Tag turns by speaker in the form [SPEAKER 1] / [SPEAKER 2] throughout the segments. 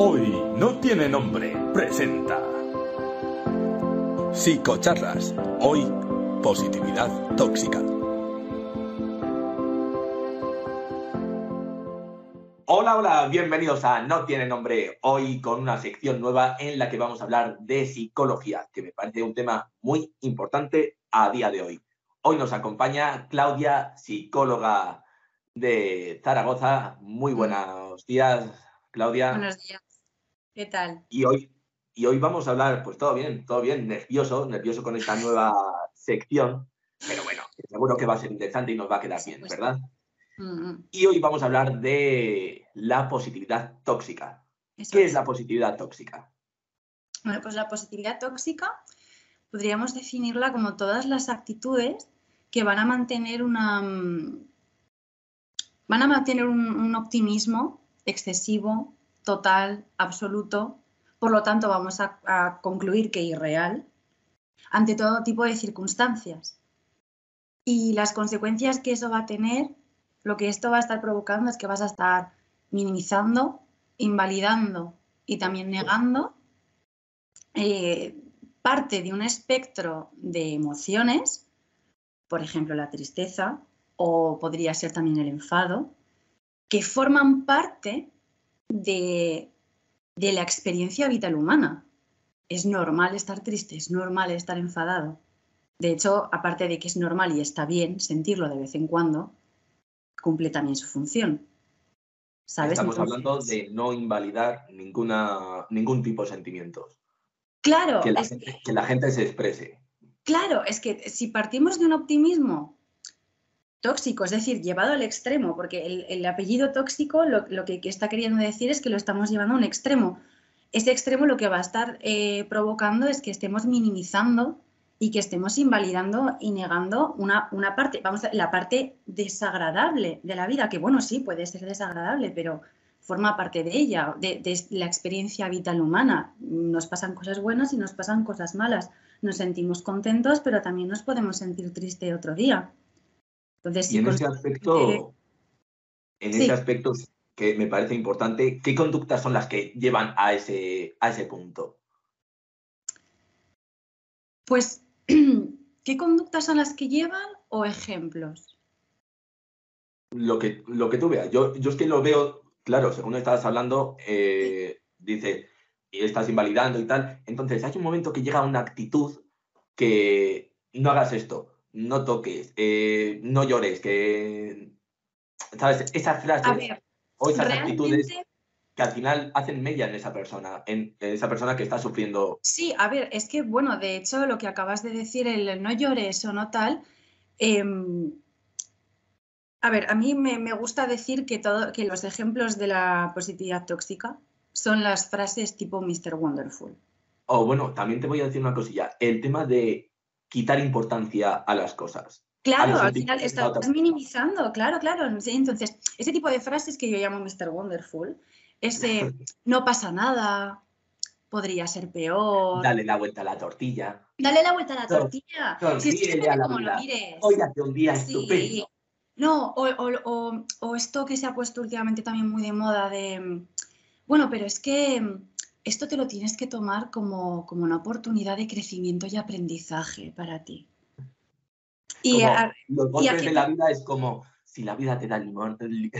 [SPEAKER 1] Hoy no tiene nombre, presenta. Psicocharlas. Hoy, positividad tóxica.
[SPEAKER 2] Hola, hola, bienvenidos a No tiene nombre. Hoy con una sección nueva en la que vamos a hablar de psicología, que me parece un tema muy importante a día de hoy. Hoy nos acompaña Claudia, psicóloga de Zaragoza. Muy buenos días, Claudia.
[SPEAKER 3] Buenos días. ¿Qué tal?
[SPEAKER 2] Y hoy, y hoy vamos a hablar, pues todo bien, todo bien, nervioso, nervioso con esta nueva sección, pero bueno, seguro que va a ser interesante y nos va a quedar bien, ¿verdad? Y hoy vamos a hablar de la positividad tóxica. ¿Qué es la positividad tóxica?
[SPEAKER 3] Bueno, pues la positividad tóxica podríamos definirla como todas las actitudes que van a mantener una mm, van a mantener un optimismo excesivo, total, absoluto, por lo tanto vamos a, concluir que irreal, ante todo tipo de circunstancias. Y las consecuencias que eso va a tener, lo que esto va a estar provocando es que vas a estar minimizando, invalidando y también negando eh, parte de un espectro de emociones, por ejemplo la tristeza o podría ser también el enfado, que forman parte de, la experiencia vital humana. Es normal estar triste, es normal estar enfadado. De hecho, aparte de que es normal y está bien sentirlo de vez en cuando, cumple también su función.
[SPEAKER 2] Estamos hablando de no invalidar ninguna, ningún tipo de sentimientos.
[SPEAKER 3] Claro.
[SPEAKER 2] que la gente se exprese.
[SPEAKER 3] Claro, es que si partimos de un optimismo tóxico, es decir, llevado al extremo, porque el, apellido tóxico lo, que, está queriendo decir es que lo estamos llevando a un extremo. Ese extremo lo que va a estar eh, provocando es que estemos minimizando y que estemos invalidando y negando una, parte, vamos la parte desagradable de la vida, que bueno, sí, puede ser desagradable, pero forma parte de ella, de, de la experiencia vital humana. Nos pasan cosas buenas y nos pasan cosas malas. Nos sentimos contentos, pero también nos podemos sentir tristes otro día
[SPEAKER 2] y en ese aspecto, en ese aspecto que me parece importante, ¿qué conductas son las que llevan a ese, a ese punto?
[SPEAKER 3] Pues, ¿qué conductas son las que llevan o ejemplos?
[SPEAKER 2] Lo que, lo que tú veas. Yo, yo es que lo veo, claro, según estabas hablando, eh, dice, y estás invalidando y tal. Entonces, hay un momento que llega una actitud que no hagas esto, no toques, eh, no llores, que, ¿sabes? Esas frases o esas actitudes que al final hacen mella en esa persona, en, esa persona que está sufriendo.
[SPEAKER 3] Sí, a ver, es que, bueno, de hecho, lo que acabas de decir, el no llores o no tal, em, a ver, a mí me, gusta decir que, todo, que los ejemplos de la positividad tóxica son las frases tipo Mr. Wonderful.
[SPEAKER 2] O bueno, también te voy a decir una cosilla. El tema de quitar importancia a las cosas.
[SPEAKER 3] Claro, al final estás minimizando, claro, claro. entonces, ese tipo de frases que yo llamo Mr. Wonderful, ese no pasa nada, podría ser peor.
[SPEAKER 2] Dale la vuelta a la tortilla.
[SPEAKER 3] Dale la vuelta a la tortilla.
[SPEAKER 2] si es que como lo mires. Hoy hace un día estupendo.
[SPEAKER 3] No, o, esto que se ha puesto últimamente también muy de moda de, bueno, pero es que esto te lo tienes que tomar como, una oportunidad de crecimiento y aprendizaje para ti.
[SPEAKER 2] Y los golpes de la vida es como si la vida te da limón,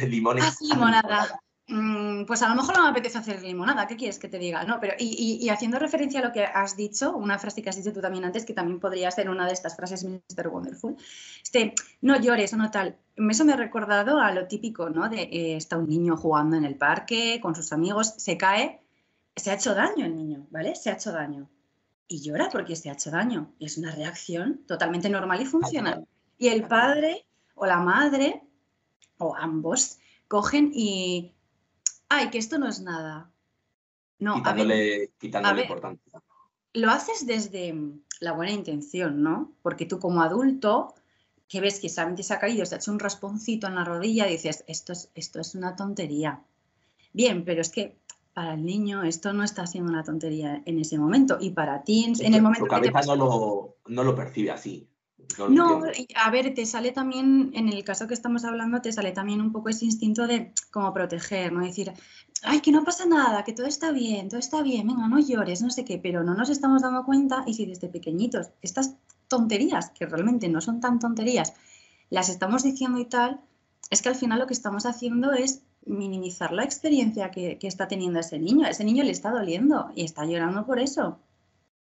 [SPEAKER 2] limones.
[SPEAKER 3] Haz limonada. Mm, pues a lo mejor no me apetece hacer limonada, ¿qué quieres que te diga? No, pero y, haciendo referencia a lo que has dicho, una frase que has dicho tú también antes, que también podría ser una de estas frases Mr. Wonderful, este, no llores o no tal. Eso me ha recordado a lo típico, ¿no? De eh, está un niño jugando en el parque con sus amigos, se cae se ha hecho daño el niño, ¿vale? Se ha hecho daño. Y llora porque se ha hecho daño. es una reacción totalmente normal y funcional. Y el padre o la madre, o ambos, cogen y. ¡Ay, que esto no es nada!
[SPEAKER 2] No, quitándole, quitándole importancia.
[SPEAKER 3] Lo haces desde la buena intención, ¿no? Porque tú como adulto, que ves que solamente se ha caído, se ha hecho un rasponcito en la rodilla, dices, esto es, esto es una tontería. Bien, pero es que para el niño esto no está siendo una tontería en ese momento y para ti en, el momento
[SPEAKER 2] su cabeza no, lo, no lo percibe así.
[SPEAKER 3] No, a ver, te sale también, en el caso que estamos hablando, te sale también un poco ese instinto de como proteger, ¿no? Decir, ay, que no pasa nada, que todo está bien, todo está bien, venga, no llores, no sé qué, pero no nos estamos dando cuenta y si desde pequeñitos estas tonterías, que realmente no son tan tonterías, las estamos diciendo y tal, es que al final lo que estamos haciendo es minimizar la experiencia que, que está teniendo ese niño. A ese niño le está doliendo y está llorando por eso.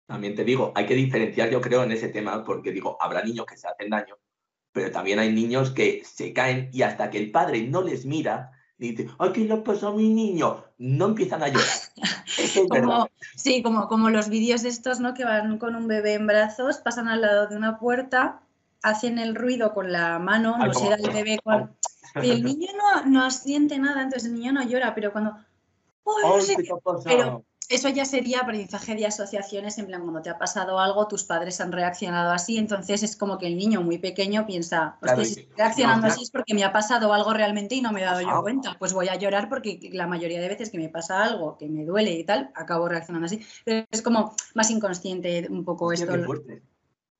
[SPEAKER 2] También te digo, hay que diferenciar, yo creo, en ese tema, porque digo, habrá niños que se hacen daño, pero también hay niños que se caen y hasta que el padre no les mira, dice, ay, ¿qué le pasó a mi niño? No empiezan a llorar.
[SPEAKER 3] sí, como, como los vídeos estos, ¿no? Que van con un bebé en brazos, pasan al lado de una puerta, hacen el ruido con la mano, no el bebé con... Y el niño no, no siente nada, entonces el niño no llora, pero cuando...
[SPEAKER 2] ¿qué
[SPEAKER 3] pero eso ya sería aprendizaje de asociaciones, en plan, cuando te ha pasado algo, tus padres han reaccionado así, entonces es como que el niño muy pequeño piensa, claro, si estoy reaccionando así es porque me ha pasado algo realmente y no me he dado yo cuenta, pues voy a llorar porque la mayoría de veces que me pasa algo que me duele y tal, acabo reaccionando así. Pero es como más inconsciente un poco esto.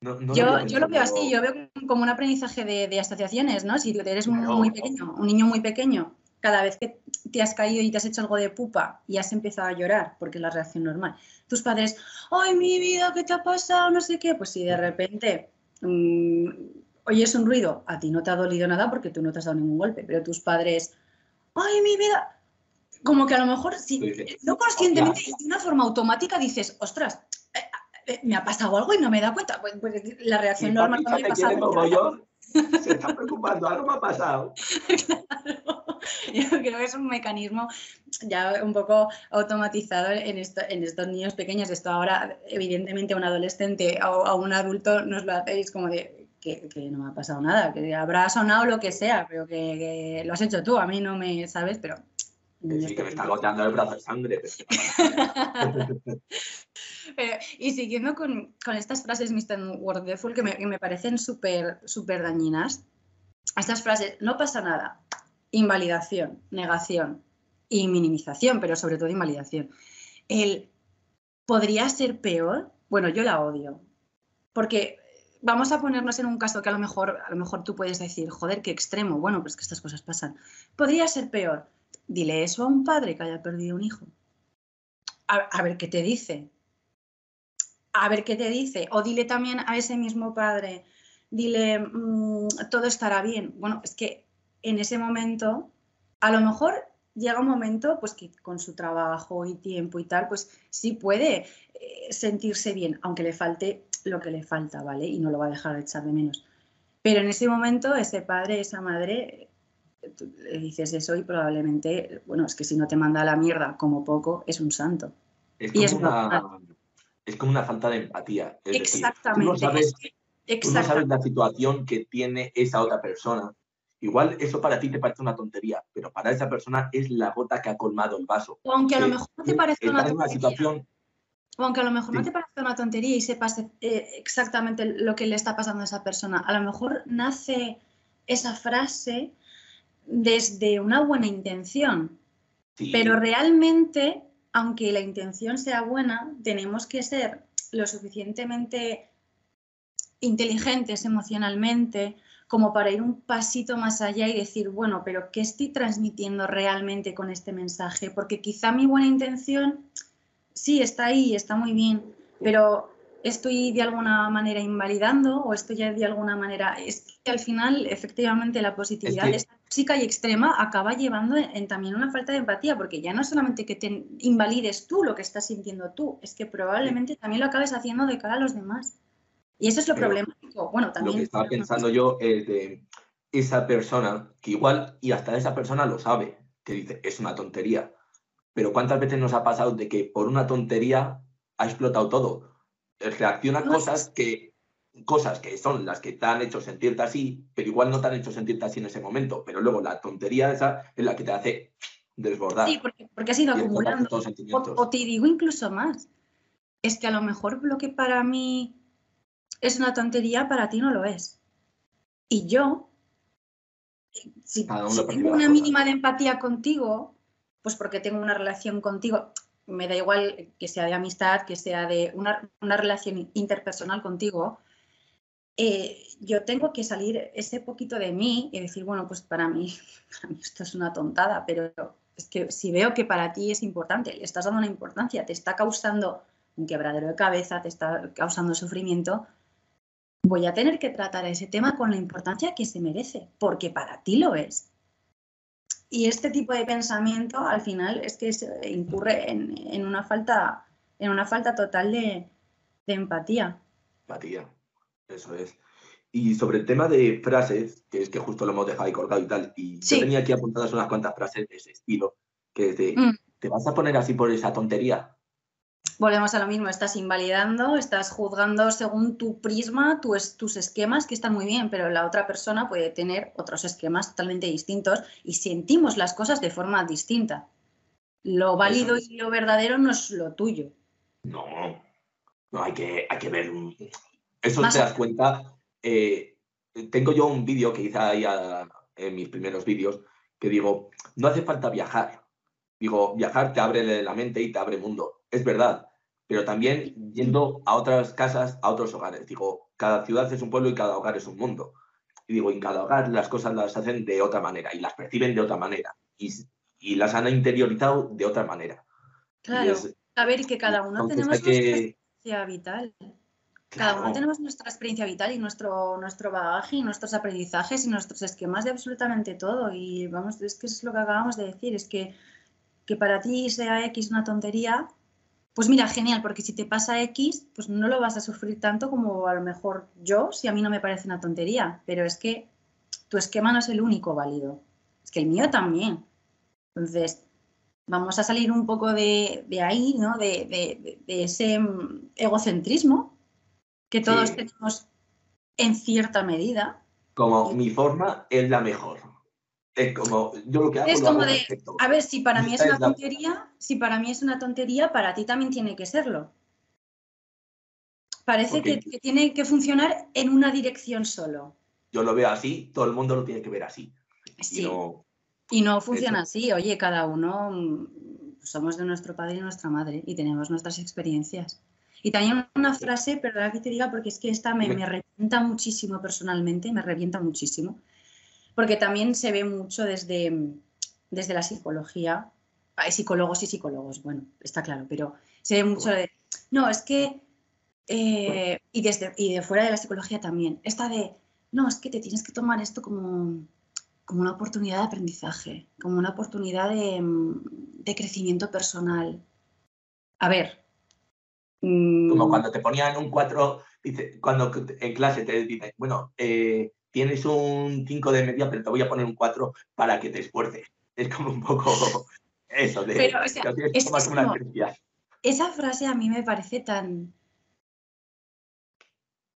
[SPEAKER 3] Yo, yo lo veo así, yo veo como un aprendizaje de, asociaciones, ¿no? Si eres muy pequeño, un niño muy pequeño cada vez que te has caído y te has hecho algo de pupa y has empezado a llorar, porque es la reacción normal, tus padres, ¡ay, mi vida, qué te ha pasado! No sé qué, pues si de repente mm, oyes un ruido, a ti no te ha dolido nada porque tú no te has dado ningún golpe, pero tus padres, ¡ay, mi vida! Como que a lo mejor, si, no conscientemente, de una forma automática dices, ostras, me ha pasado algo y no me he dado cuenta. Pues, pues la reacción normal
[SPEAKER 2] también pasa. Como yo, se está preocupando, algo me ha pasado.
[SPEAKER 3] claro. Yo creo que es un mecanismo ya un poco automatizado en, en estos niños pequeños. Esto ahora, evidentemente, a un adolescente o a un adulto nos lo hacéis como de que, no me ha pasado nada, que habrá sonado lo que sea, pero que, lo has hecho tú, a mí no me sabes, pero...
[SPEAKER 2] Sí, que me está goteando el brazo de sangre.
[SPEAKER 3] y siguiendo con, estas frases Mr. Wonderful que me, que me parecen súper súper dañinas, estas frases, no pasa nada, invalidación, negación y minimización, pero sobre todo invalidación. El podría ser peor, bueno, yo la odio, porque vamos a ponernos en un caso que a lo mejor, a lo mejor tú puedes decir, joder, qué extremo, bueno, pues que estas cosas pasan. Podría ser peor. Dile eso a un padre que haya perdido un hijo. A, ver qué te dice. A ver qué te dice. O dile también a ese mismo padre, dile, mm, todo estará bien. Bueno, es que en ese momento, a lo mejor llega un momento pues que con su trabajo y tiempo y tal, pues sí puede eh, sentirse bien, aunque le falte lo que le falta, ¿vale? Y no lo va a dejar de echar de menos. Pero en ese momento, ese padre, esa madre, le dices eso y probablemente, bueno, es que si no te manda a la mierda como poco, es un santo.
[SPEAKER 2] Es como, una, es como una falta de empatía.
[SPEAKER 3] Exactamente.
[SPEAKER 2] tú, sabes, tú no sabes la situación que tiene esa otra persona Igual eso para ti te parece una tontería, pero para esa persona es la gota que ha colmado el vaso.
[SPEAKER 3] O aunque a lo mejor no te parezca una tontería. O aunque a lo mejor no te parezca una tontería y sepas eh, exactamente lo que le está pasando a esa persona, a lo mejor nace esa frase desde una buena intención. Pero realmente, aunque la intención sea buena, tenemos que ser lo suficientemente inteligentes emocionalmente como para ir un pasito más allá y decir, bueno, pero ¿qué estoy transmitiendo realmente con este mensaje? Porque quizá mi buena intención, sí, está ahí, está muy bien, pero estoy de alguna manera invalidando o estoy de alguna manera... Es que al final, efectivamente, la positividad es y extrema acaba llevando en, también una falta de empatía, porque ya no solamente que te invalides tú lo que estás sintiendo tú, es que probablemente también lo acabes haciendo de cara a los demás. Y eso es lo problemático. Bueno, también.
[SPEAKER 2] Lo que estaba pensando yo es de esa persona, que igual, y hasta esa persona lo sabe, que dice, es una tontería. Pero ¿cuántas veces nos ha pasado de que por una tontería ha explotado todo? Reacciona cosas que cosas que son las que te han hecho sentirte así, pero igual no te han hecho sentirte así en ese momento, pero luego la tontería esa es la que te hace desbordar.
[SPEAKER 3] Sí, porque, porque has ido acumulando. o, te digo incluso más. Es que a lo mejor lo que para mí es una tontería, para ti no lo es. Y yo, si, tengo una mínima de empatía contigo, pues porque tengo una relación contigo, me da igual que sea de amistad, que sea de una, relación interpersonal contigo, eh, yo tengo que salir ese poquito de mí y decir, bueno, pues para mí, esto es una tontada, pero es que si veo que para ti es importante, le estás dando una importancia, te está causando un quebradero de cabeza, te está causando sufrimiento, voy a tener que tratar ese tema con la importancia que se merece, porque para ti lo es. Y este tipo de pensamiento al final es que se incurre en, una, falta, en una falta total de, empatía.
[SPEAKER 2] Empatía, eso es. Y sobre el tema de frases, que es que justo lo hemos dejado ahí colgado y tal, y yo tenía aquí apuntadas unas cuantas frases de ese estilo, que es de, mm. ¿te vas a poner así por esa tontería?
[SPEAKER 3] volvemos a lo mismo, estás invalidando, estás juzgando según tu prisma, tus esquemas, que están muy bien, pero la otra persona puede tener otros esquemas totalmente distintos y sentimos las cosas de forma distinta. Lo válido y lo verdadero no es lo tuyo.
[SPEAKER 2] No, no hay que, hay que ver. Eso te das cuenta. Eh, tengo yo un vídeo que hice ahí en mis primeros vídeos que digo, no hace falta viajar. Digo, viajar te abre la mente y te abre mundo es verdad, pero también yendo a otras casas, a otros hogares. Digo, cada ciudad es un pueblo y cada hogar es un mundo. Y digo, en cada hogar las cosas las hacen de otra manera y las perciben de otra manera y, las han interiorizado de otra manera.
[SPEAKER 3] Claro, a ver, que cada uno tenemos nuestra experiencia Cada uno tenemos nuestra experiencia vital y nuestro, nuestro bagaje y nuestros aprendizajes y nuestros esquemas de absolutamente todo. Y vamos, es que es lo que acabamos de decir, es que, que para ti sea X una tontería, pues mira, genial, porque si te pasa X, pues no lo vas a sufrir tanto como a lo mejor yo, si a mí no me parece una tontería, pero es que tu esquema no es el único válido, es que el mío también. Entonces, vamos a salir un poco de, ahí, ¿no? De, ese mm, egocentrismo que todos tenemos en cierta medida.
[SPEAKER 2] Como mi forma es la mejor. Es como, yo lo que hago.
[SPEAKER 3] Es como de, a ver, si para mí es una tontería, si para mí es una tontería, para ti también tiene que serlo. Parece que, tiene que funcionar en una dirección solo.
[SPEAKER 2] Yo lo veo así, todo el mundo lo tiene que ver así.
[SPEAKER 3] Sí. Y no, funciona así. Oye, cada uno mm, somos de nuestro padre y nuestra madre y tenemos nuestras experiencias. Y también una frase, perdona que te diga, porque es que esta me, me revienta muchísimo personalmente, me revienta muchísimo porque también se ve mucho desde, desde la psicología. Hay psicólogos y psicólogos, bueno, está claro, pero se ve mucho de, no, es que, eh, y, desde, y de fuera de la psicología también, esta de, no, es que te tienes que tomar esto como, como una oportunidad de aprendizaje, como una oportunidad de, de crecimiento personal. A ver.
[SPEAKER 2] Como mm, cuando te ponían un 4, cuando en clase te dicen, bueno, eh, tienes un 5 de media, pero te voy a poner un 4 para que te esfuerces. Es como un poco eso de pero, o sea, es, una
[SPEAKER 3] Esa frase a mí me parece tan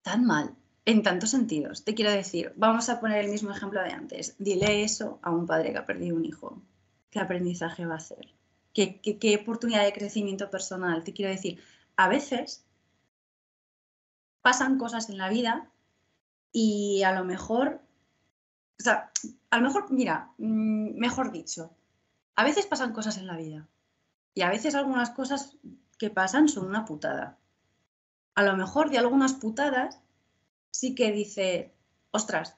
[SPEAKER 3] tan mal en tantos sentidos. Te quiero decir, vamos a poner el mismo ejemplo de antes. Dile eso a un padre que ha perdido un hijo. ¿Qué aprendizaje va a hacer? ¿Qué, qué, qué oportunidad de crecimiento personal? Te quiero decir, a veces pasan cosas en la vida y a lo mejor, o sea, a lo mejor, mira, mm, mejor dicho, a veces pasan cosas en la vida y a veces algunas cosas que pasan son una putada. A lo mejor de algunas putadas sí que dice, ostras,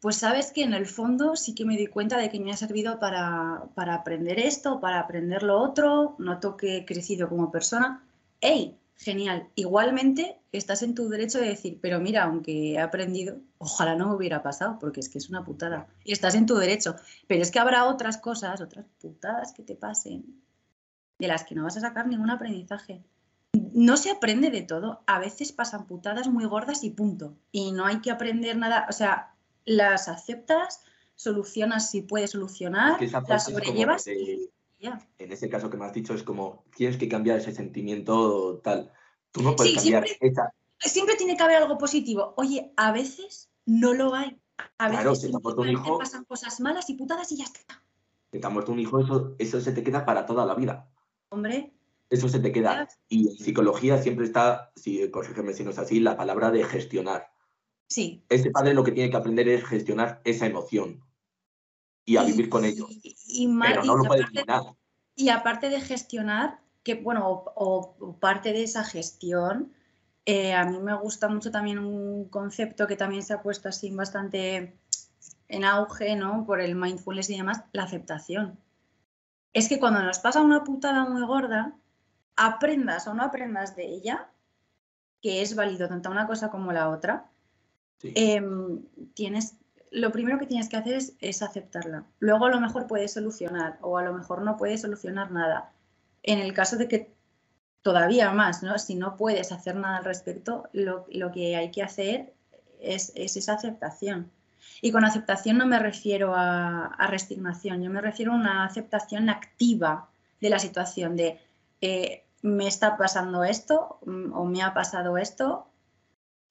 [SPEAKER 3] pues sabes que en el fondo sí que me di cuenta de que me ha servido para, para aprender esto, para aprender lo otro, noto que he crecido como persona. ¡Ey! Genial. Igualmente, estás en tu derecho de decir, pero mira, aunque he aprendido, ojalá no me hubiera pasado, porque es que es una putada. Y estás en tu derecho. Pero es que habrá otras cosas, otras putadas que te pasen, de las que no vas a sacar ningún aprendizaje. No se aprende de todo. A veces pasan putadas muy gordas y punto. Y no hay que aprender nada. O sea, las aceptas, solucionas si puedes solucionar, las sobrellevas.
[SPEAKER 2] En ese caso que me has dicho es como, tienes que cambiar ese sentimiento tal. Tú no puedes cambiar
[SPEAKER 3] siempre, esa... siempre tiene que haber algo positivo. Oye, a veces no lo hay. A veces
[SPEAKER 2] claro, te, un hijo,
[SPEAKER 3] pasan cosas malas y putadas y ya está.
[SPEAKER 2] Que te ha muerto un hijo, eso, eso se te queda para toda la vida.
[SPEAKER 3] Hombre.
[SPEAKER 2] Eso se te queda. Y en psicología siempre está, si corrígeme si no es así, la palabra de gestionar.
[SPEAKER 3] Sí.
[SPEAKER 2] Ese padre lo que tiene que aprender es gestionar esa emoción y a vivir con ello. Y, pero no lo puede eliminar.
[SPEAKER 3] Y aparte de gestionar, que bueno, o, parte de esa gestión eh, a mí me gusta mucho también un concepto que también se ha puesto así bastante en auge, ¿no? Por el mindfulness y demás, la aceptación. Es que cuando nos pasa una putada muy gorda, aprendas o no aprendas de ella, que es válido tanto una cosa como la otra, em, tienes, lo primero que tienes que hacer es, aceptarla. Luego a lo mejor puedes solucionar o a lo mejor no puedes solucionar nada. En el caso de que todavía más, ¿no? Si no puedes hacer nada al respecto, lo, que hay que hacer es, esa aceptación. Y con aceptación no me refiero a, resignación, yo me refiero a una aceptación activa de la situación, de eh, me está pasando esto mm, o me ha pasado esto,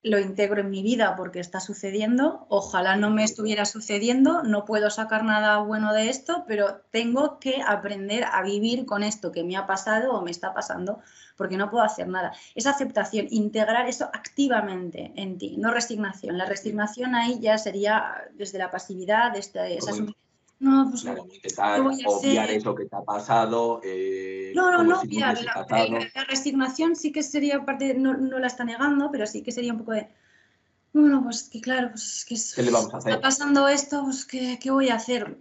[SPEAKER 3] lo integro en mi vida porque está sucediendo, ojalá no me estuviera sucediendo, no puedo sacar nada bueno de esto, pero tengo que aprender a vivir con esto que me ha pasado o me está pasando porque no puedo hacer nada. Esa aceptación, integrar eso activamente en ti, no resignación. La resignación ahí ya sería desde la pasividad, desde esa
[SPEAKER 2] no, pues claro, intentar obviar eso que te ha pasado.
[SPEAKER 3] Eh, no, no, no obviar. La, resignación sí que sería parte, no, no, la está negando, pero sí que sería un poco de. Bueno, pues que claro, pues que
[SPEAKER 2] ¿Qué le vamos a hacer?
[SPEAKER 3] está pasando esto, pues ¿qué, ¿qué, voy a hacer?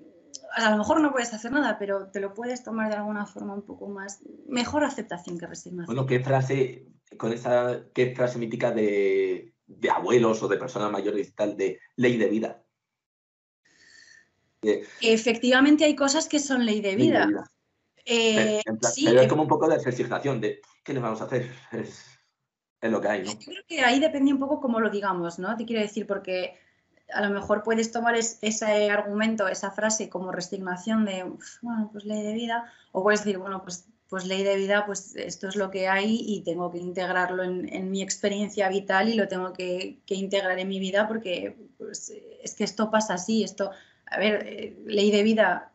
[SPEAKER 3] a lo mejor no puedes hacer nada, pero te lo puedes tomar de alguna forma un poco más, mejor aceptación que resignación.
[SPEAKER 2] Bueno, ¿qué frase, con esa, qué frase mítica de, abuelos o de personas mayores y tal, de ley de vida?
[SPEAKER 3] Efectivamente hay cosas que son ley de vida.
[SPEAKER 2] Eh, pero es como un poco de resignación, de ¿qué le vamos a hacer? Es, es lo que hay, ¿no? Yo
[SPEAKER 3] creo que ahí depende un poco cómo lo digamos, ¿no? Te quiero decir, porque a lo mejor puedes tomar ese argumento, esa frase como resignación de, bueno, pues ley de vida, o puedes decir, bueno, pues, pues ley de vida, pues esto es lo que hay y tengo que integrarlo en, mi experiencia vital y lo tengo que, integrar en mi vida porque pues, es que esto pasa así, esto, a ver, eh, ley de vida,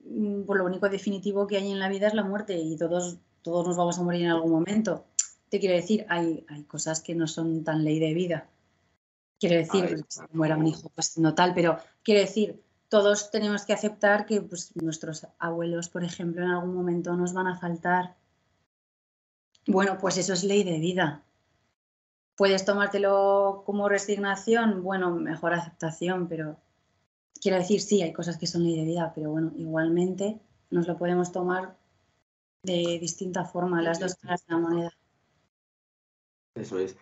[SPEAKER 3] pues lo único definitivo que hay en la vida es la muerte y todos, todos nos vamos a morir en algún momento. Te quiero decir, hay, hay cosas que no son tan ley de vida Quiero decir, si muera un hijo, pues no tal, pero quiero decir, todos tenemos que aceptar que pues, nuestros abuelos, por ejemplo, en algún momento nos van a faltar. Bueno, pues eso es ley de vida. Puedes tomártelo como resignación, bueno, mejor aceptación, pero quiero decir, sí, hay cosas que son ley de vida, pero bueno, igualmente nos lo podemos tomar de distinta forma, las dos caras de la moneda.
[SPEAKER 2] Eso es.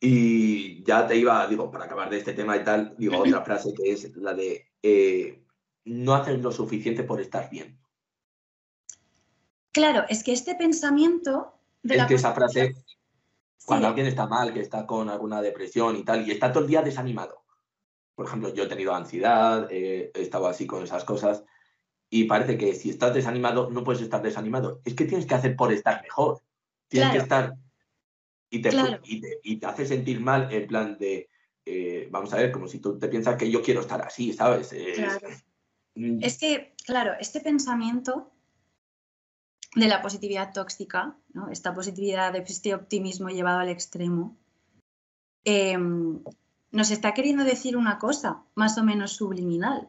[SPEAKER 2] Y ya te iba, digo, para acabar de este tema y tal, digo otra frase que es la de eh, no haces lo suficiente por estar bien.
[SPEAKER 3] Claro, es que este pensamiento...
[SPEAKER 2] De es que esa frase, cuando alguien está mal, que está con alguna depresión y tal, y está todo el día desanimado. Por ejemplo, yo he tenido ansiedad, he estado así con esas cosas, y parece que si estás desanimado, no puedes estar desanimado. Es que tienes que hacer por estar mejor. Tienes que estar y te, y, te, hace sentir mal en plan de, eh, vamos a ver, como si tú te piensas que yo quiero estar así, ¿sabes?
[SPEAKER 3] Mm. Es que, claro, este pensamiento de la positividad tóxica, ¿no? esta positividad, este optimismo llevado al extremo, em, nos está queriendo decir una cosa más o menos subliminal,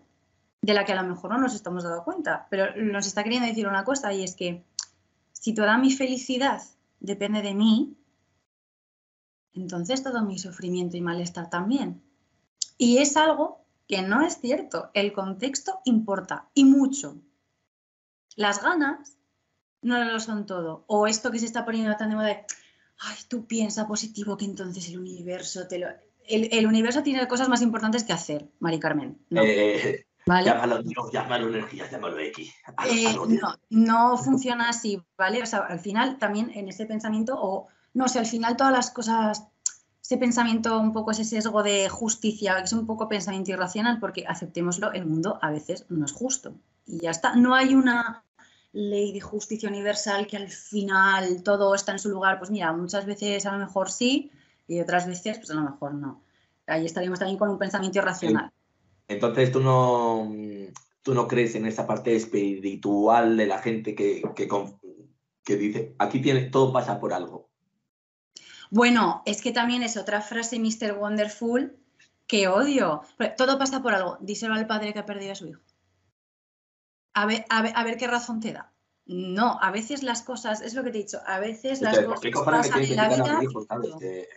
[SPEAKER 3] de la que a lo mejor no nos estamos dando cuenta, pero nos está queriendo decir una cosa y es que si toda mi felicidad depende de mí, entonces todo mi sufrimiento y malestar también. Y es algo que no es cierto. El contexto importa y mucho. Las ganas no lo son todo. O esto que se está poniendo tan de moda de, ay, tú piensa positivo que entonces el universo te lo... El, universo tiene cosas más importantes que hacer, Mari Carmen.
[SPEAKER 2] ¿no? Eh, llámalo Dios, llámalo energía, llámalo X.
[SPEAKER 3] Eh, no, no funciona así, ¿vale? O sea, al final también en ese pensamiento o no sé, al final todas las cosas, ese pensamiento un poco, ese sesgo de justicia, que es un poco pensamiento irracional, porque aceptémoslo, el mundo a veces no es justo. Y ya está, no hay una ley de justicia universal que al final todo está en su lugar. Pues mira, muchas veces a lo mejor sí y otras veces pues a lo mejor no. Ahí estaríamos también con un pensamiento irracional.
[SPEAKER 2] Entonces tú no, tú no crees en esa parte espiritual de la gente que, que, que dice, aquí tiene, todo pasa por algo.
[SPEAKER 3] Bueno, es que también es otra frase Mr. Wonderful que odio. Todo pasa por algo. Díselo al padre que ha perdido a su hijo. A ver, a ver, qué razón te da. No, a veces las cosas, es lo que te he dicho, a veces las
[SPEAKER 2] sea, ¿por qué
[SPEAKER 3] cosas pasan en la vida.
[SPEAKER 2] mi hijo, sabes?
[SPEAKER 3] punto.
[SPEAKER 2] Que-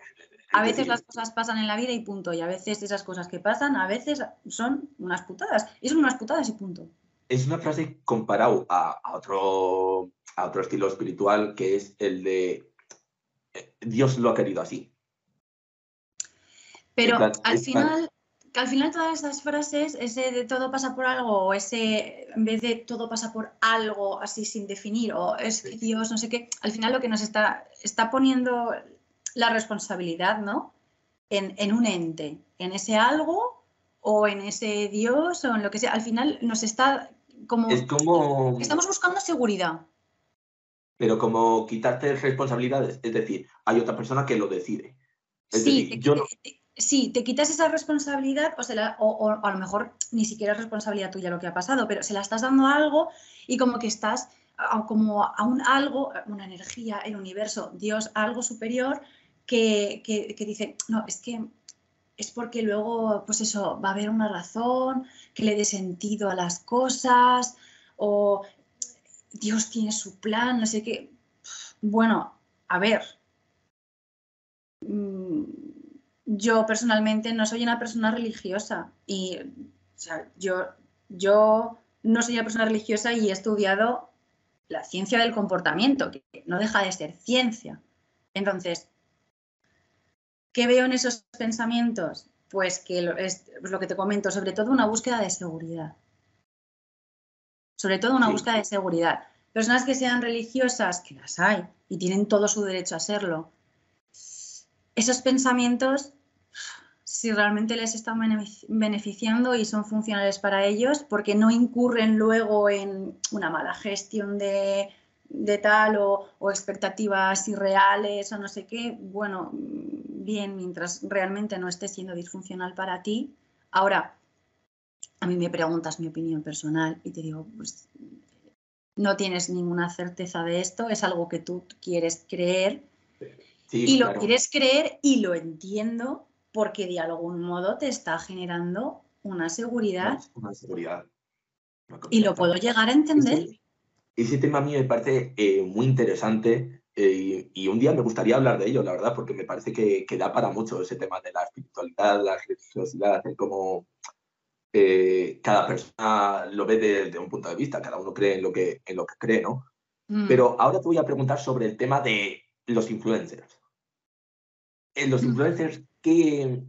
[SPEAKER 3] A
[SPEAKER 2] es
[SPEAKER 3] veces las cosas pasan en la vida y punto. Y a veces esas cosas que pasan, a veces son unas putadas. Y son unas putadas y punto.
[SPEAKER 2] es una frase comparado a, a otro, a otro estilo espiritual que es el de eh, Dios lo ha querido así.
[SPEAKER 3] Pero
[SPEAKER 2] plan-
[SPEAKER 3] al final, que al final todas esas frases, ese de todo pasa por algo, o ese en vez de todo pasa por algo así sin definir, o es que. Dios, no sé qué, al final lo que nos está, está poniendo la responsabilidad, ¿no? En, en un ente, en ese algo, o en ese Dios, o en lo que sea. Al final nos está como.
[SPEAKER 2] Es como,
[SPEAKER 3] Estamos buscando seguridad.
[SPEAKER 2] pero como quitarte responsabilidades. Es decir, hay otra persona que lo decide. Es
[SPEAKER 3] Sí,
[SPEAKER 2] decir,
[SPEAKER 3] te,
[SPEAKER 2] yo no,
[SPEAKER 3] te- sí, te quitas esa responsabilidad o, se la- o- o a lo mejor ni siquiera es responsabilidad tuya lo que ha pasado, pero se la estás dando a algo y como que estás a, como a un algo, una energía, el universo, Dios, algo superior que, que- que dice, no, es que es porque luego, pues eso, va a haber una razón que le dé sentido a las cosas o Dios tiene su plan, no sé qué. Bueno, a ver, mm, yo personalmente no soy una persona religiosa y o sea, yo, yo no soy una persona religiosa y he estudiado la ciencia del comportamiento, que no deja de ser ciencia. Entonces, ¿qué veo en esos pensamientos? Pues que lo, es pues lo que te comento, sobre todo una búsqueda de seguridad. Sobre todo una
[SPEAKER 2] Sí.
[SPEAKER 3] búsqueda de seguridad. Personas que sean religiosas, que las hay, y tienen todo su derecho a serlo, esos pensamientos, si realmente les están benefici- beneficiando y son funcionales para ellos, porque no incurren luego en una mala gestión de, de tal o, o expectativas irreales o no sé qué, bueno, bien, mientras realmente no esté siendo disfuncional para ti. Ahora, a mí me preguntas mi opinión personal y te digo, pues no tienes ninguna certeza de esto, es algo que tú quieres creer
[SPEAKER 2] sí,
[SPEAKER 3] y lo quieres creer y lo entiendo porque de algún modo te está generando una seguridad
[SPEAKER 2] una seguridad. Una
[SPEAKER 3] y lo puedo llegar a entender.
[SPEAKER 2] Ese tema a mí me parece eh, muy interesante eh, y, y un día me gustaría hablar de ello, la verdad, porque me parece que, que da para mucho ese tema de la espiritualidad, la religiosidad, el cómo eh, cada persona lo ve desde un punto de vista, cada uno cree en lo que, en lo que cree, ¿no?
[SPEAKER 3] Mm,
[SPEAKER 2] Pero ahora te voy a preguntar sobre el tema de los influencers. En los
[SPEAKER 3] Mm.
[SPEAKER 2] influencers, ¿qué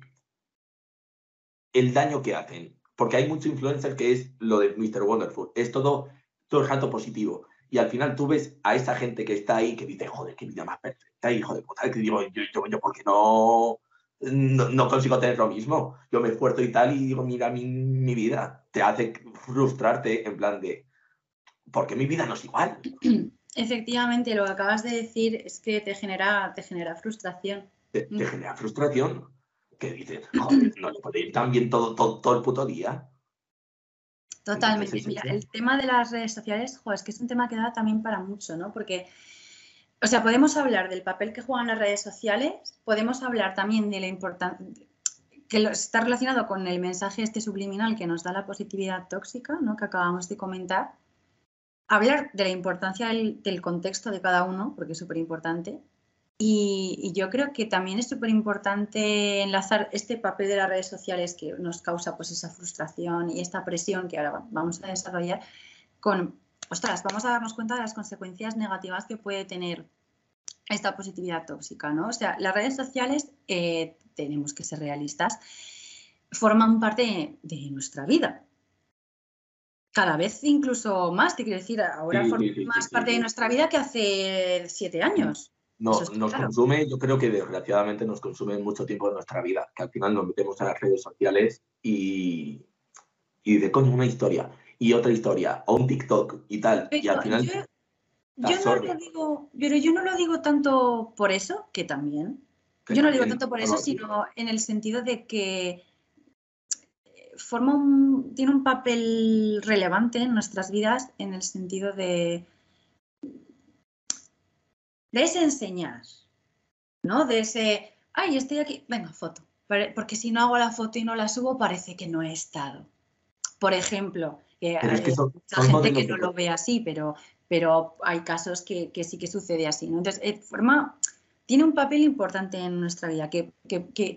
[SPEAKER 2] el daño que hacen? Porque hay mucho influencer que es lo de Mr. Wonderful. Es todo, todo el rato positivo. Y al final tú ves a esa gente que está ahí que dice, joder, qué vida más perfecta, hijo de puta. Que digo, yo, yo, yo ¿por qué no, no, no consigo tener lo mismo? Yo me esfuerzo y tal y digo, mira mi, mi vida. Te hace frustrarte en plan de, ¿por qué mi vida no es igual?
[SPEAKER 3] Efectivamente, lo que acabas de decir es que te genera, te genera frustración.
[SPEAKER 2] te, te genera frustración. Que dices, joder, no le puede ir tan bien todo, todo, todo el puto día.
[SPEAKER 3] Totalmente. Mira, el tema de las redes sociales, jo, es que es un tema que da también para mucho, ¿no? Porque, o sea, podemos hablar del papel que juegan las redes sociales, podemos hablar también de la importancia, que lo- está relacionado con el mensaje este subliminal que nos da la positividad tóxica, ¿no? Que acabamos de comentar. Hablar de la importancia del, del contexto de cada uno, porque es súper importante. Y, y yo creo que también es súper importante enlazar este papel de las redes sociales que nos causa pues esa frustración y esta presión que ahora va- vamos a desarrollar con, ostras, vamos a darnos cuenta de las consecuencias negativas que puede tener esta positividad tóxica, ¿no? O sea, las redes sociales, eh, tenemos que ser realistas, forman parte de nuestra vida. Cada vez incluso más, te quiero decir, ahora
[SPEAKER 2] Sí,
[SPEAKER 3] forman
[SPEAKER 2] sí, sí,
[SPEAKER 3] más parte de nuestra vida que hace siete años.
[SPEAKER 2] No, nos
[SPEAKER 3] claro.
[SPEAKER 2] consume, yo creo que desgraciadamente nos consume mucho tiempo de nuestra vida, que al final nos metemos en las redes sociales y, y de coño una historia y otra historia, o un TikTok y tal, y
[SPEAKER 3] Pero
[SPEAKER 2] al final
[SPEAKER 3] yo, no lo digo, pero yo no lo digo tanto por eso, que también.
[SPEAKER 2] que
[SPEAKER 3] Yo no lo digo tanto por eso, sino en el sentido de que forma un, tiene un papel relevante en nuestras vidas en el sentido de, de ese enseñar, ¿no? De ese, ay, estoy aquí, venga, foto. Porque si no hago la foto y no la subo, parece que no he estado. Por ejemplo, que
[SPEAKER 2] Pero es
[SPEAKER 3] hay
[SPEAKER 2] que son,
[SPEAKER 3] mucha
[SPEAKER 2] son
[SPEAKER 3] gente que no lo ve así, pero, pero hay casos que, sí que sucede así. Entonces, eh, forma, tiene un papel importante en nuestra vida, que,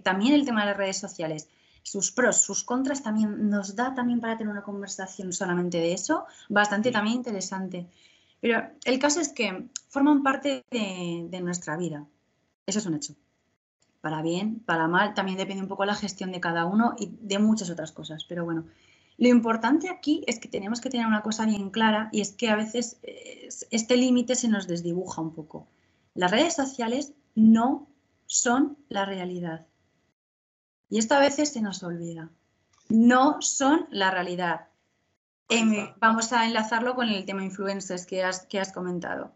[SPEAKER 3] también el tema de las redes sociales, sus pros, sus contras, también nos da también para tener una conversación solamente de eso, bastante también interesante. Pero el caso es que forman parte de nuestra vida. Eso es un hecho para bien, para mal, también depende un poco la gestión de cada uno y de muchas otras cosas. Pero bueno, lo importante aquí es que tenemos que tener una cosa bien clara y es que a veces eh, este límite se nos desdibuja un poco. Las redes sociales no son la realidad. Y esto a veces se nos olvida. No son la realidad. Em, vamos a enlazarlo con el tema influencers que has, que has comentado.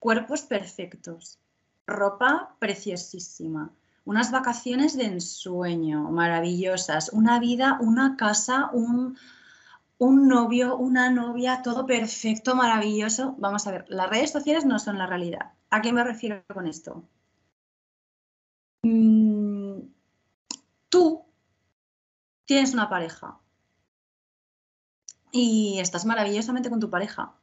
[SPEAKER 3] Cuerpos perfectos, ropa preciosísima, unas vacaciones de ensueño maravillosas, una vida, una casa, un, novio, una novia, todo perfecto, maravilloso. Vamos a ver, las redes sociales no son la realidad. ¿A qué me refiero con esto? Mm, tú tienes una pareja y estás maravillosamente con tu pareja.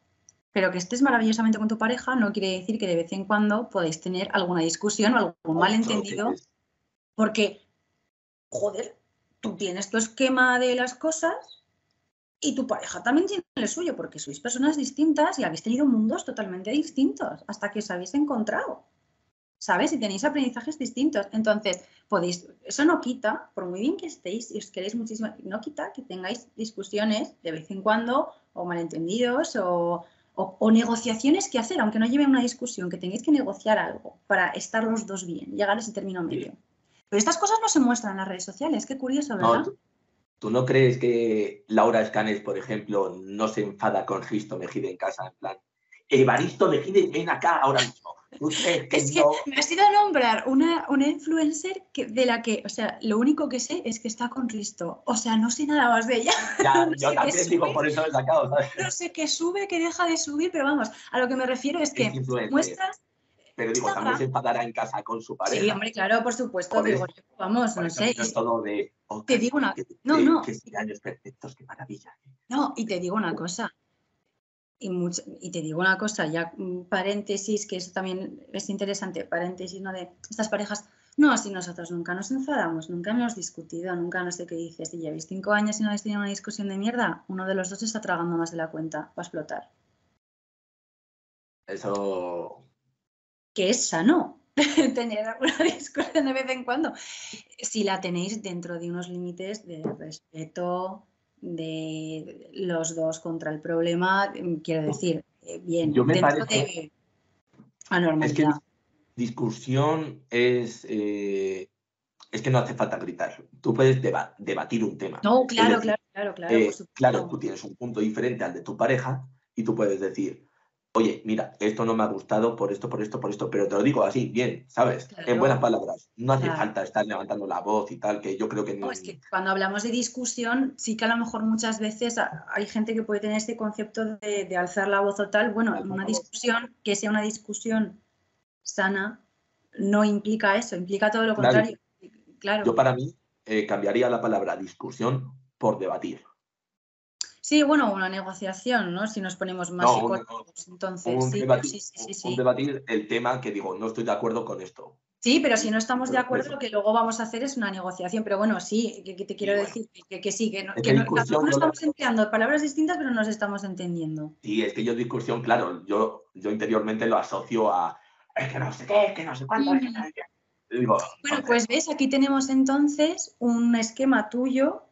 [SPEAKER 3] Pero que estés maravillosamente con tu pareja no quiere decir que de vez en cuando podéis tener alguna discusión o algún malentendido porque, joder, tú tienes tu esquema de las cosas y tu pareja también tiene el suyo, porque sois personas distintas y habéis tenido mundos totalmente distintos hasta que os habéis encontrado. ¿Sabes? Y tenéis aprendizajes distintos. Entonces, podéis, eso no quita, por muy bien que estéis y os queréis muchísimo, no quita que tengáis discusiones de vez en cuando o malentendidos o, o, negociaciones que hacer, aunque no lleven una discusión, que tengáis que negociar algo para estar los dos bien, llegar a ese término medio. Pero estas cosas no se muestran en las redes sociales, qué curioso, ¿verdad?
[SPEAKER 2] ¿tú, no crees que Laura Escanes, por ejemplo, no se enfada con Risto Mejide en casa? En plan, Evaristo Mejide, ven acá ahora mismo.
[SPEAKER 3] Es que me has ido a nombrar una, una influencer que, de la que, o sea, lo único que sé es que está con Risto. O sea, no sé nada más de ella.
[SPEAKER 2] Ya, yo también digo, por eso he sacado, ¿sabes?
[SPEAKER 3] No sé qué sube, que deja de subir, pero vamos, a lo que me refiero es que muestras
[SPEAKER 2] pero digo, también se enfadará en casa con su pareja.
[SPEAKER 3] Sí, hombre, claro, por supuesto. digo, vamos, no sé.
[SPEAKER 2] Es todo de.
[SPEAKER 3] Oh, te digo una. no, no.
[SPEAKER 2] Que años perfectos, qué maravilla.
[SPEAKER 3] No, y te digo una cosa. Y, y, te digo una cosa, ya mm, paréntesis, que eso también es interesante, paréntesis, ¿no? De estas parejas. No, si nosotros nunca nos enfadamos, nunca hemos discutido, nunca no sé qué dices. Si lleváis cinco años y no habéis tenido una discusión de mierda, uno de los dos está tragando más de la cuenta, va a explotar.
[SPEAKER 2] Eso
[SPEAKER 3] que es sano tener alguna discusión de vez en cuando, si la tenéis dentro de unos límites de respeto de los dos contra el problema, quiero decir, eh, bien,
[SPEAKER 2] Yo me
[SPEAKER 3] dentro
[SPEAKER 2] de anormalidad. Es que discusión es... Eh, es que no hace falta gritar. Tú puedes debatir un tema.
[SPEAKER 3] No, claro, claro, claro, claro.
[SPEAKER 2] Eh, claro, tú tienes un punto diferente al de tu pareja y tú puedes decir, oye, mira, esto no me ha gustado por esto, por esto, por esto, pero te lo digo así, bien, ¿sabes? en buenas palabras. No hace falta estar levantando la voz y tal, que yo creo que
[SPEAKER 3] no. es que cuando hablamos de discusión, sí que a lo mejor muchas veces hay gente que puede tener este concepto de, alzar la voz o tal. Bueno, una discusión, que sea una discusión sana, no implica eso, implica todo lo contrario. Claro.
[SPEAKER 2] Yo para mí eh, cambiaría la palabra discusión por debatir.
[SPEAKER 3] Sí, bueno, una negociación, ¿no? Si nos ponemos más psicólogos, entonces sí,
[SPEAKER 2] debatir, sí, sí, debatir el tema que digo, no estoy de acuerdo con esto.
[SPEAKER 3] Sí, pero si no estamos de acuerdo, lo que luego vamos a hacer es una negociación. Pero bueno, sí, que, te quiero decir que, sí, que, no, que no, estamos empleando palabras distintas, pero nos estamos entendiendo.
[SPEAKER 2] Sí, es que yo discusión, claro, yo, yo interiormente lo asocio a es que no sé qué, que no sé cuánto.
[SPEAKER 3] bueno, pues ves, aquí tenemos entonces un esquema tuyo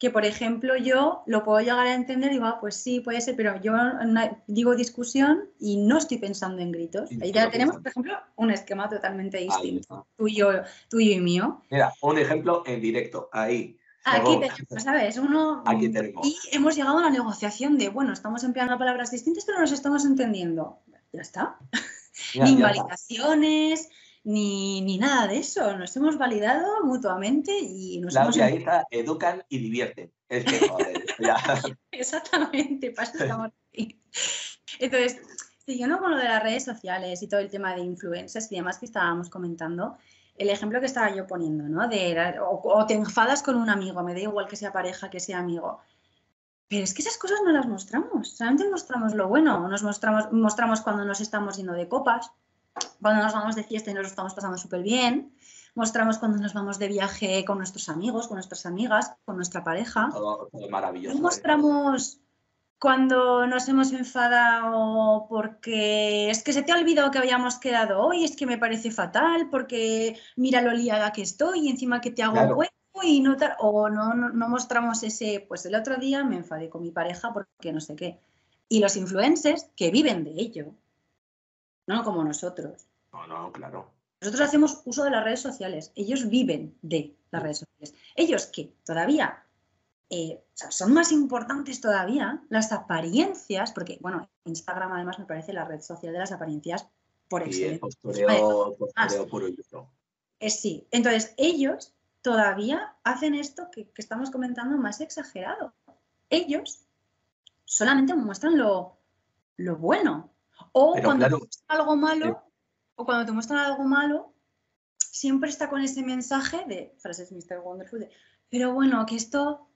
[SPEAKER 3] que, por ejemplo, yo lo puedo llegar a entender y digo, ah, pues sí, puede ser, pero yo digo discusión y no estoy pensando en gritos. Ahí ya tenemos, por ejemplo, un esquema totalmente distinto, tuyo, tuyo y mío.
[SPEAKER 2] Mira, un ejemplo en directo, ahí.
[SPEAKER 3] Aquí tenemos, ¿sabes? Uno,
[SPEAKER 2] Aquí tenemos.
[SPEAKER 3] Y hemos llegado a la negociación de, bueno, estamos empleando palabras distintas, pero nos estamos entendiendo. Ya está. Ni invalidaciones, ni, nada de eso. Nos hemos validado mutuamente y nos hemos...
[SPEAKER 2] educan y divierten. Es que,
[SPEAKER 3] Exactamente, para eso estamos aquí. Entonces, siguiendo con lo de las redes sociales y todo el tema de influencers y demás que estábamos comentando, el ejemplo que estaba yo poniendo, ¿no? De, o, te enfadas con un amigo, me da igual que sea pareja, que sea amigo. Pero es que esas cosas no las mostramos, solamente mostramos lo bueno, nos mostramos, mostramos cuando nos estamos yendo de copas, cuando nos vamos de fiesta y nos lo estamos pasando súper bien, mostramos cuando nos vamos de viaje con nuestros amigos, con nuestras amigas, con nuestra pareja.
[SPEAKER 2] Todo, todo maravilloso.
[SPEAKER 3] No mostramos cuando nos hemos enfadado porque es que se te ha olvidado que habíamos quedado hoy, es que me parece fatal, porque mira lo liada que estoy y encima que te hago
[SPEAKER 2] Claro.
[SPEAKER 3] hueco y no tal, o no, no, no mostramos ese, pues el otro día me enfadé con mi pareja porque no sé qué. Y los influencers que viven de ello, no como nosotros.
[SPEAKER 2] No, no, claro.
[SPEAKER 3] Nosotros hacemos uso de las redes sociales, ellos viven de las redes sociales. Ellos que todavía eh, o sea, son más importantes todavía las apariencias, porque, bueno, Instagram además me parece la red social de las apariencias por excelencia.
[SPEAKER 2] duro.
[SPEAKER 3] Eh, sí, entonces ellos todavía hacen esto que, que estamos comentando más exagerado. Ellos solamente muestran lo, lo bueno. O
[SPEAKER 2] Pero
[SPEAKER 3] cuando
[SPEAKER 2] claro,
[SPEAKER 3] algo malo,
[SPEAKER 2] eh.
[SPEAKER 3] O cuando te muestran algo malo, siempre está con ese mensaje de frases Mr. Wonderful de, pero bueno, que esto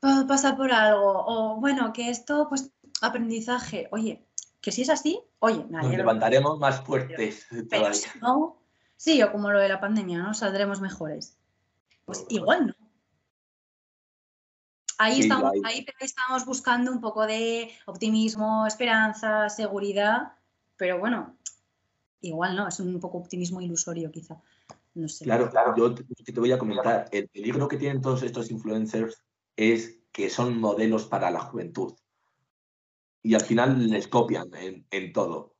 [SPEAKER 3] pa- pasa por algo, o bueno, que esto, pues, aprendizaje. Oye, que si es así, oye, me
[SPEAKER 2] Nos levantaremos más fuertes
[SPEAKER 3] Pero
[SPEAKER 2] todavía.
[SPEAKER 3] si no, sí, o como lo de la pandemia, ¿no? Saldremos mejores. Pues igual no. Ahí,
[SPEAKER 2] Sí,
[SPEAKER 3] estamos,
[SPEAKER 2] ahí.
[SPEAKER 3] ahí estamos buscando un poco de optimismo, esperanza, seguridad, pero bueno, igual no, es un poco optimismo ilusorio quizá. No sé.
[SPEAKER 2] Claro, claro. Yo te, te voy a comentar, el peligro que tienen todos estos influencers es que son modelos para la juventud. Y al final les copian en, en todo.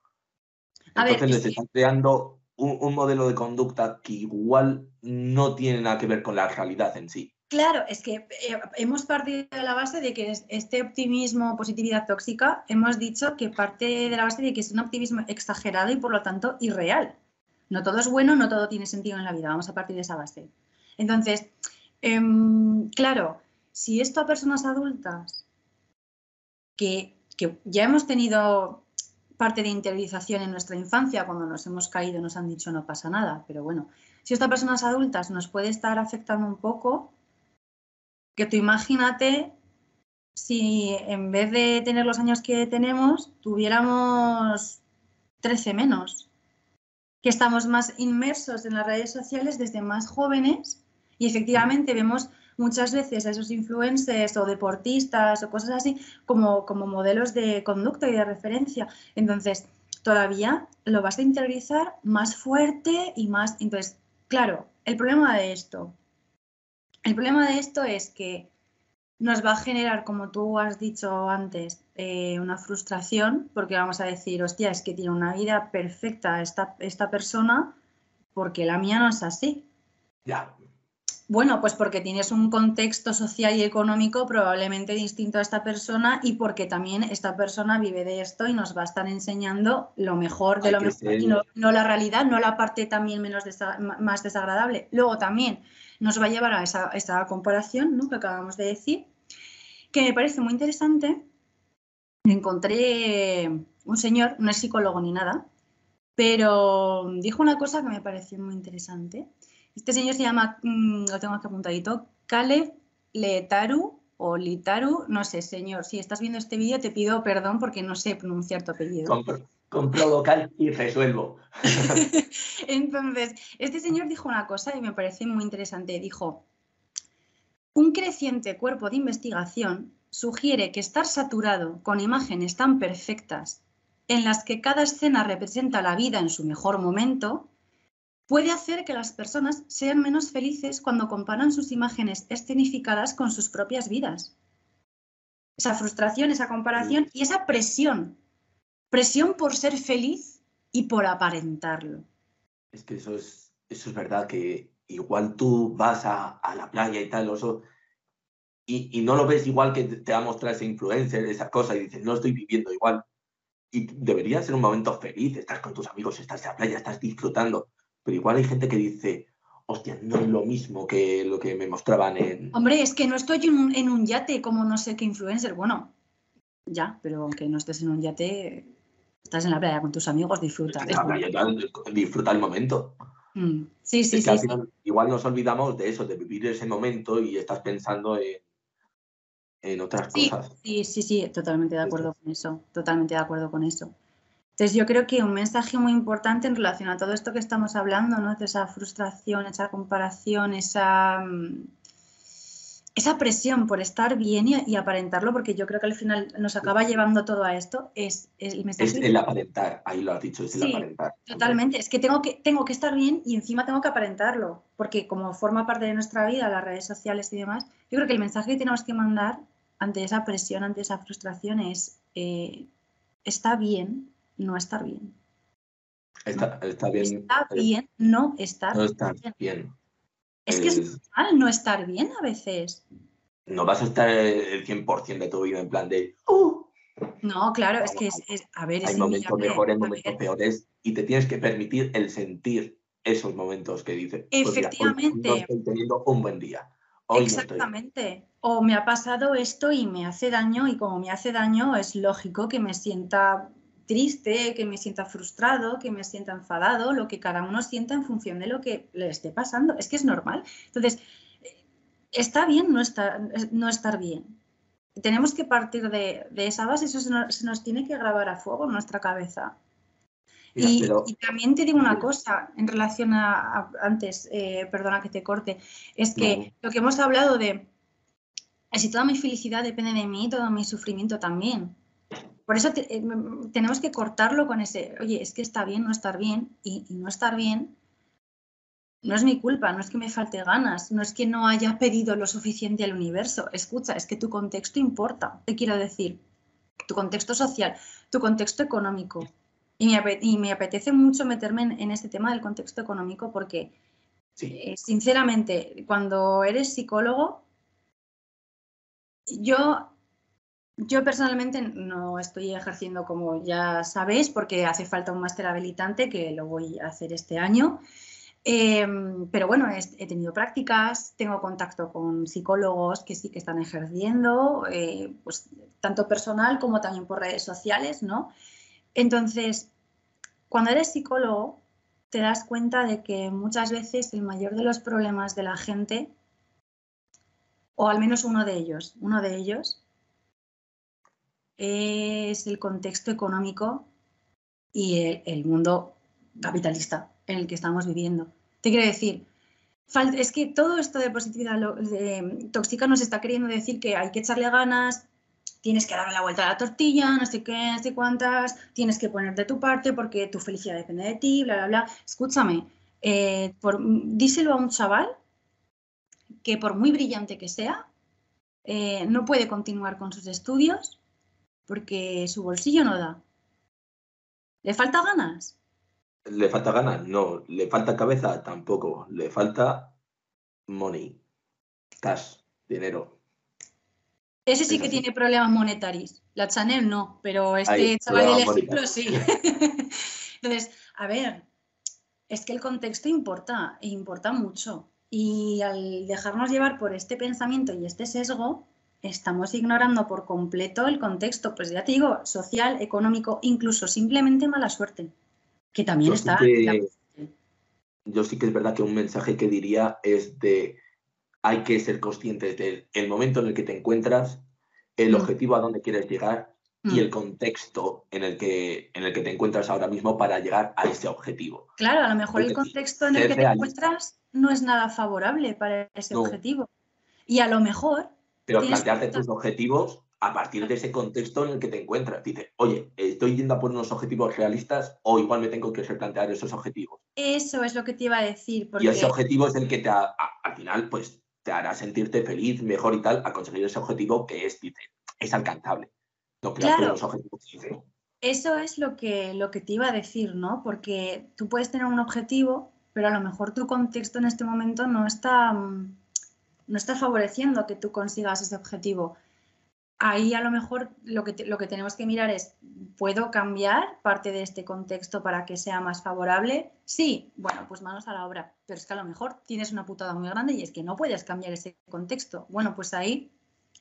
[SPEAKER 3] A ver,
[SPEAKER 2] Entonces
[SPEAKER 3] es
[SPEAKER 2] les están creando un, un modelo de conducta que igual no tiene nada que ver con la realidad en sí.
[SPEAKER 3] Claro, es que eh, hemos partido de la base de que es- este optimismo, positividad tóxica, hemos dicho que parte de la base de que es un optimismo exagerado y por lo tanto irreal. No todo es bueno, no todo tiene sentido en la vida. Vamos a partir de esa base. Entonces, em, claro, si esto a personas adultas que, que ya hemos tenido parte de interiorización en nuestra infancia, cuando nos hemos caído nos han dicho no pasa nada, pero bueno, si esto a personas adultas nos puede estar afectando un poco, que tú imagínate si en vez de tener los años que tenemos, tuviéramos 13 menos, que estamos más inmersos en las redes sociales desde más jóvenes y efectivamente vemos muchas veces a esos influencers o deportistas o cosas así como, como modelos de conducta y de referencia. Entonces, todavía lo vas a interiorizar más fuerte y más... Entonces, claro, el problema de esto el problema de esto es que nos va a generar, como tú has dicho antes, eh, una frustración, porque vamos a decir, hostia, es que tiene una vida perfecta esta, esta persona, porque la mía no es así.
[SPEAKER 2] Ya,
[SPEAKER 3] Bueno, pues porque tienes un contexto social y económico probablemente distinto a esta persona y porque también esta persona vive de esto y nos va a estar enseñando lo mejor de
[SPEAKER 2] Hay
[SPEAKER 3] lo mejor
[SPEAKER 2] ser-
[SPEAKER 3] y no, no la realidad, no la parte también menos desa- más desagradable. Luego también nos va a llevar a esa, esa comparación ¿no? que acabamos de decir, que me parece muy interesante. Encontré un señor, no es psicólogo ni nada, pero dijo una cosa que me pareció muy interesante. Este señor se llama, mm, lo tengo aquí apuntadito, Caleb Letaru o Litaru, no sé, señor, si estás viendo este vídeo te pido perdón porque no sé pronunciar tu apellido.
[SPEAKER 2] compro, compro local y resuelvo.
[SPEAKER 3] Entonces, este señor dijo una cosa y me parece muy interesante. Dijo, un creciente cuerpo de investigación sugiere que estar saturado con imágenes tan perfectas en las que cada escena representa la vida en su mejor momento puede hacer que las personas sean menos felices cuando comparan sus imágenes escenificadas con sus propias vidas. Esa frustración, esa comparación y esa presión. Presión por ser feliz y por aparentarlo.
[SPEAKER 2] Es que eso es, eso es verdad, que igual tú vas a, la playa y tal, oso, y, no lo ves igual que te, va a mostrar ese influencer, esa cosa, y dices, no estoy viviendo igual. Y debería ser un momento feliz, estás con tus amigos, estás en la playa, estás disfrutando. Pero igual hay gente que dice, hostia, no es lo mismo que lo que me mostraban en...
[SPEAKER 3] Hombre, es que no estoy en un, en un yate como no sé qué influencer. Bueno, ya, pero aunque no estés en un yate, estás en la playa con tus amigos, disfruta.
[SPEAKER 2] la playa, tal, disfruta el momento.
[SPEAKER 3] Mm, Sí, sí,
[SPEAKER 2] Es
[SPEAKER 3] sí.
[SPEAKER 2] que al
[SPEAKER 3] sí.
[SPEAKER 2] final igual nos olvidamos de eso, de vivir ese momento y estás pensando en, en otras
[SPEAKER 3] Sí,
[SPEAKER 2] cosas.
[SPEAKER 3] sí, sí, sí, totalmente de
[SPEAKER 2] sí.
[SPEAKER 3] acuerdo con eso, totalmente de acuerdo con eso. Entonces yo creo que un mensaje muy importante en relación a todo esto que estamos hablando, ¿no? De esa frustración, esa comparación, esa, mm, esa presión por estar bien y, y aparentarlo, porque yo creo que al final nos acaba llevando todo a esto, es, es el mensaje.
[SPEAKER 2] Es el aparentar, ahí lo has dicho, es el
[SPEAKER 3] Sí,
[SPEAKER 2] aparentar.
[SPEAKER 3] Totalmente, es que tengo, que tengo que estar bien y encima tengo que aparentarlo, porque como forma parte de nuestra vida, las redes sociales y demás, yo creo que el mensaje que tenemos que mandar ante esa presión, ante esa frustración es, eh, está bien no estar bien.
[SPEAKER 2] Está, está bien.
[SPEAKER 3] Está
[SPEAKER 2] eh,
[SPEAKER 3] bien no estar
[SPEAKER 2] No está
[SPEAKER 3] bien.
[SPEAKER 2] bien.
[SPEAKER 3] Es que es normal no estar bien a veces.
[SPEAKER 2] no vas a estar el 100% de tu vida en plan de. "Uh".
[SPEAKER 3] No, claro, es que es, es- a ver,
[SPEAKER 2] hay momentos mejores, momentos peores, y te tienes que permitir el sentir esos momentos que dices. "Pues mira, hoy
[SPEAKER 3] Efectivamente.
[SPEAKER 2] no estoy teniendo un buen día. Hoy no estoy.
[SPEAKER 3] Exactamente. O me ha pasado esto y me hace daño y como me hace daño es lógico que me sienta triste, que me sienta frustrado, que me sienta enfadado, lo que cada uno sienta en función de lo que le esté pasando. Es que es normal. Entonces, eh, está bien no estar, no estar bien. Tenemos que partir de, de esa base, eso se nos, se nos tiene que grabar a fuego en nuestra cabeza.
[SPEAKER 2] Mira,
[SPEAKER 3] Y,
[SPEAKER 2] pero-
[SPEAKER 3] y también te digo una cosa en relación a, a- antes, eh, perdona que te corte, es que
[SPEAKER 2] No.
[SPEAKER 3] lo que hemos hablado de eh, si toda mi felicidad depende de mí, todo mi sufrimiento también. Por eso te- eh, m- tenemos que cortarlo con ese, oye, es que está bien no estar bien y, y no estar bien no es mi culpa, no es que me falte ganas, no es que no haya pedido lo suficiente al universo. Escucha, es que tu contexto importa, te quiero decir, tu contexto social, tu contexto económico. Y me, ape- y me apetece mucho meterme en, en este tema del contexto económico porque,
[SPEAKER 2] Sí,
[SPEAKER 3] eh, sinceramente, cuando eres psicólogo, yo, yo personalmente no estoy ejerciendo como ya sabéis porque hace falta un máster habilitante que lo voy a hacer este año. Eh, pero bueno, he, he tenido prácticas, tengo contacto con psicólogos que sí que están ejerciendo, eh, pues tanto personal como también por redes sociales, ¿no? Entonces, cuando eres psicólogo, te das cuenta de que muchas veces el mayor de los problemas de la gente, o al menos uno de ellos, uno de ellos, es el contexto económico y el, mundo capitalista en el que estamos viviendo. Te quiero decir, es que todo esto de positividad tóxica nos está queriendo decir que hay que echarle ganas, tienes que darle la vuelta a la tortilla, no sé qué, no sé cuántas, tienes que poner de tu parte porque tu felicidad depende de ti, bla, bla, bla. Escúchame, eh, díselo a un chaval que por muy brillante que sea, eh, no puede continuar con sus estudios porque su bolsillo no da. ¿Le falta ganas?
[SPEAKER 2] ¿Le falta ganas? No. ¿Le falta cabeza? Tampoco. Le falta money. Cash. Dinero.
[SPEAKER 3] Ese sí que tiene problemas monetarios. La Chanel no, pero este chaval del ejemplo sí. Entonces, a ver, es que el contexto importa, e importa mucho. Y al dejarnos llevar por este pensamiento y este sesgo, estamos ignorando por completo el contexto, pues ya te digo, social, económico, incluso simplemente mala suerte, que también
[SPEAKER 2] Yo sí
[SPEAKER 3] está.
[SPEAKER 2] que- Yo sí que es verdad que un mensaje que diría es de hay que ser conscientes del el momento en el que te encuentras, el
[SPEAKER 3] Mm.
[SPEAKER 2] objetivo a donde quieres llegar y
[SPEAKER 3] Mm.
[SPEAKER 2] el contexto en el que en el que te encuentras ahora mismo para llegar a ese objetivo.
[SPEAKER 3] Claro, a lo mejor el contexto en el que te
[SPEAKER 2] realista.
[SPEAKER 3] encuentras no es nada favorable para ese
[SPEAKER 2] No.
[SPEAKER 3] objetivo. Y a lo mejor
[SPEAKER 2] Pero plantearte tus objetivos a partir de ese contexto en el que te encuentras. Dices, oye, estoy yendo a por unos objetivos realistas o igual me tengo que replantear esos objetivos.
[SPEAKER 3] eso es lo que te iba a decir,
[SPEAKER 2] Y
[SPEAKER 3] porque
[SPEAKER 2] ese objetivo es el que te ha- a- al final pues te hará sentirte feliz, mejor y tal, a conseguir ese objetivo que es, dice, es alcanzable. No creas
[SPEAKER 3] Claro.
[SPEAKER 2] unos objetivos que dices,
[SPEAKER 3] eso es lo que, lo que te iba a decir, ¿no? Porque tú puedes tener un objetivo, pero a lo mejor tu contexto en este momento no está, mm, no está favoreciendo que tú consigas ese objetivo. Ahí a lo mejor lo que, te- lo que tenemos que mirar es, ¿puedo cambiar parte de este contexto para que sea más favorable? Sí, bueno, pues manos a la obra. Pero es que a lo mejor tienes una putada muy grande y es que no puedes cambiar ese contexto. Bueno, pues ahí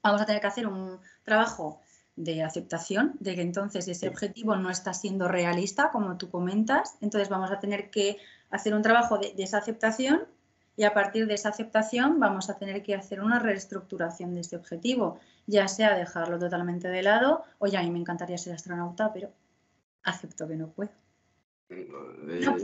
[SPEAKER 3] vamos a tener que hacer un trabajo de aceptación, de que entonces ese objetivo no está siendo realista, como tú comentas. Entonces vamos a tener que hacer un trabajo de, de esa aceptación Y a partir de esa aceptación vamos a tener que hacer una reestructuración de ese objetivo, ya sea dejarlo totalmente de lado o ya a mí me encantaría ser astronauta, pero acepto que no puedo.
[SPEAKER 2] Eh,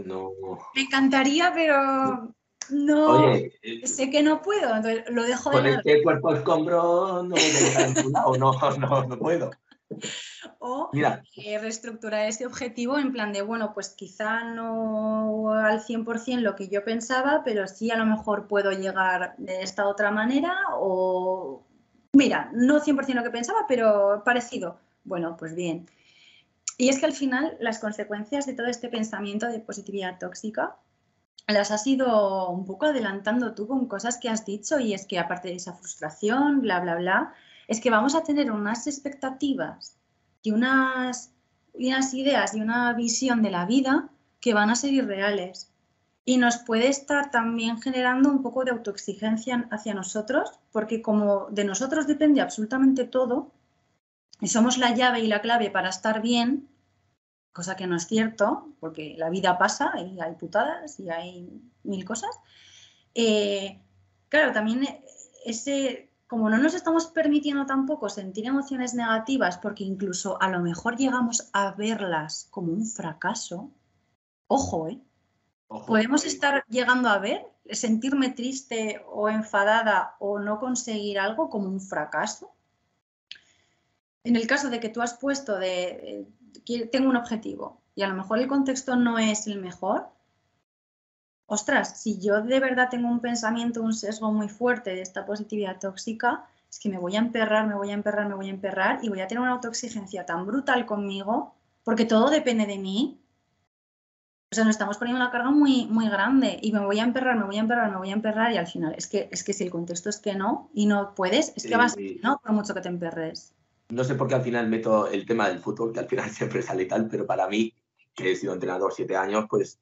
[SPEAKER 2] no.
[SPEAKER 3] Me encantaría, pero no.
[SPEAKER 2] Oye, eh,
[SPEAKER 3] sé que no puedo, entonces lo dejo de
[SPEAKER 2] con
[SPEAKER 3] lado.
[SPEAKER 2] este cuerpo escombro no me voy a dejar en tu lado, no, no, no puedo.
[SPEAKER 3] O eh, reestructurar ese objetivo en plan de, bueno, pues quizá no al 100% lo que yo pensaba, pero sí a lo mejor puedo llegar de esta otra manera o, mira, no 100% lo que pensaba, pero parecido. Bueno, pues bien. Y es que al final las consecuencias de todo este pensamiento de positividad tóxica las has ido un poco adelantando tú con cosas que has dicho y es que aparte de esa frustración, bla, bla, bla, es que vamos a tener unas expectativas y unas, ideas y una visión de la vida que van a ser irreales. Y nos puede estar también generando un poco de autoexigencia hacia nosotros, porque como de nosotros depende absolutamente todo, y somos la llave y la clave para estar bien, cosa que no es cierto, porque la vida pasa y hay putadas y hay mil cosas. eh, claro, también ese, como no nos estamos permitiendo tampoco sentir emociones negativas, porque incluso a lo mejor llegamos a verlas como un fracaso, ojo, ¿eh?
[SPEAKER 2] ojo,
[SPEAKER 3] Podemos estar llegando a ver, sentirme triste o enfadada o no conseguir algo como un fracaso. En el caso de que tú has puesto de, eh, tengo un objetivo y a lo mejor el contexto no es el mejor, ostras, si yo de verdad tengo un pensamiento, un sesgo muy fuerte de esta positividad tóxica, es que me voy a emperrar, me voy a emperrar, me voy a emperrar y voy a tener una autoexigencia tan brutal conmigo, porque todo depende de mí. O sea, nos estamos poniendo una carga muy, muy grande y me voy a emperrar, me voy a emperrar, me voy a emperrar y al final es que, es que si el contexto es que no y no puedes, es que vas,
[SPEAKER 2] sí.
[SPEAKER 3] no, por mucho que te emperres.
[SPEAKER 2] No sé por qué al final meto el tema del fútbol, que al final siempre sale tal, pero para mí, que he sido entrenador siete años, pues